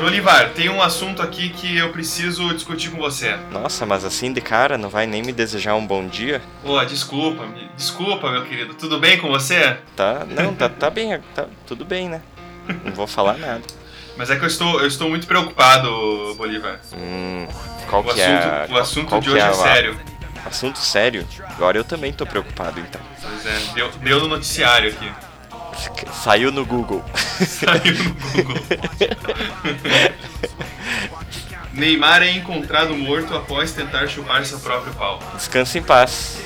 Olivar, tem um assunto aqui que eu preciso discutir com você. Nossa, mas assim de cara, não vai nem me desejar um bom dia? Pô, desculpa, desculpa, meu querido. Tudo bem com você? Tá, não, tá, tá bem, tá tudo bem, né? Não vou falar nada. Mas é que eu estou, eu estou muito preocupado, Bolívar. Hum, qual O que é assunto, o assunto de que hoje é é sério. Assunto sério? Agora eu também tô preocupado, então. Pois é, deu, deu no noticiário aqui. Saiu no Google. Saiu no Google. Neymar é encontrado morto após tentar chupar seu próprio pau. Descansa em paz.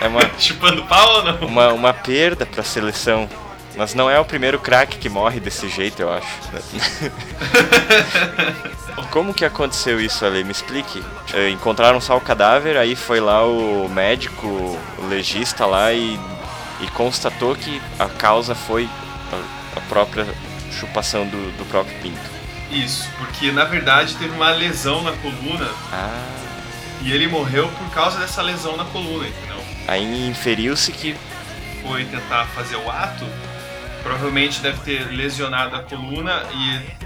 É uma, Chupando pau ou não? uma, uma perda pra seleção. Mas não é o primeiro craque que morre desse jeito, eu acho. Como que aconteceu isso, Ale? Me explique. Eh, Encontraram só o cadáver, aí foi lá o médico, o legista lá e, e constatou que a causa foi a, a própria chupação do, do próprio pinto. Isso, porque na verdade teve uma lesão na coluna Ah, e ele morreu por causa dessa lesão na coluna, entendeu? aí inferiu-se que Foi tentar fazer o ato, provavelmente deve ter lesionado a coluna e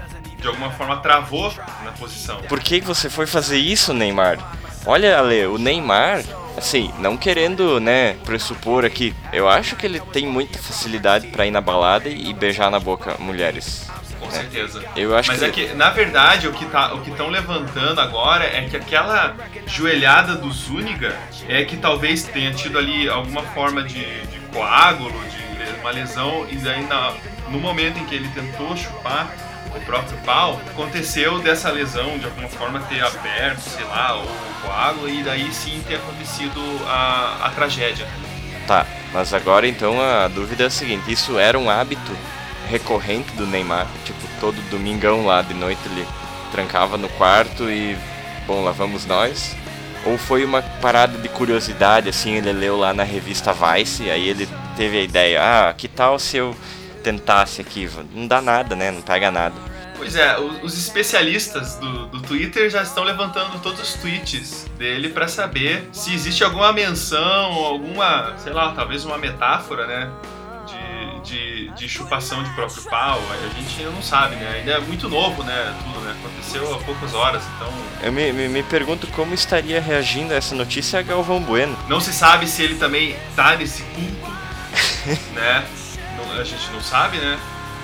de alguma forma travou na posição. Por que você foi fazer isso, Neymar? Olha, Ale, o Neymar, assim, não querendo, né, pressupor aqui, eu acho que ele tem muita facilidade pra ir na balada e beijar na boca mulheres. Com certeza. Eu acho Mas que, é que, na verdade, o que tá, estão levantando agora é que aquela joelhada do Zúñiga é que talvez tenha tido ali alguma forma de, de coágulo, de uma lesão, e daí na- no momento em que ele tentou chupar o próprio pau, aconteceu dessa lesão de alguma forma ter aberto, sei lá, o coágulo, e daí sim ter acontecido a, a tragédia. Tá, mas agora então a dúvida é a seguinte, isso era um hábito recorrente do Neymar? Tipo, todo domingão lá de noite ele trancava no quarto e, bom, lá vamos nós? Ou foi uma parada de curiosidade, assim, ele leu lá na revista Vice, aí ele teve a ideia, ah, que tal se eu tentasse aqui? Não dá nada, né? Não pega nada. Pois é, os especialistas do, do Twitter já estão levantando todos os tweets dele para saber se existe alguma menção, alguma, sei lá, talvez uma metáfora, né? De, de, de chupação de próprio pau. A gente ainda não sabe, né? Ainda é muito novo, né? Tudo, né? Aconteceu há poucas horas, então Eu me, me, me pergunto como estaria reagindo a essa notícia a Galvão Bueno. não se sabe se ele também tá nesse culto, né? Não- a gente não sabe, né?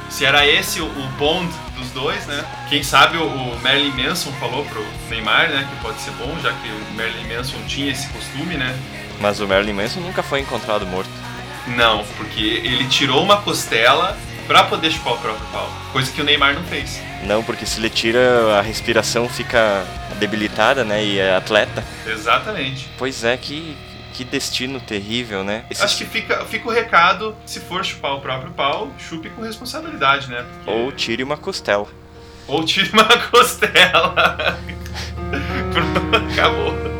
Se era esse o, bond dos dois, né? Quem sabe o, Marilyn Manson falou pro Neymar, né? Que pode ser bom, já que o Marilyn Manson tinha esse costume, né? Mas o Marilyn Manson nunca foi encontrado morto. Não, porque ele tirou uma costela pra poder chupar o próprio pau. Coisa que o Neymar não fez. Não, porque se ele tira, a respiração fica debilitada, né? E é atleta. Exatamente. Pois é, que, que destino terrível, né? Esse- Acho que fica, fica o recado, se for chupar o próprio pau, chupe com responsabilidade, né? Porque- Ou tire uma costela. Ou tire uma costela. Pronto, acabou.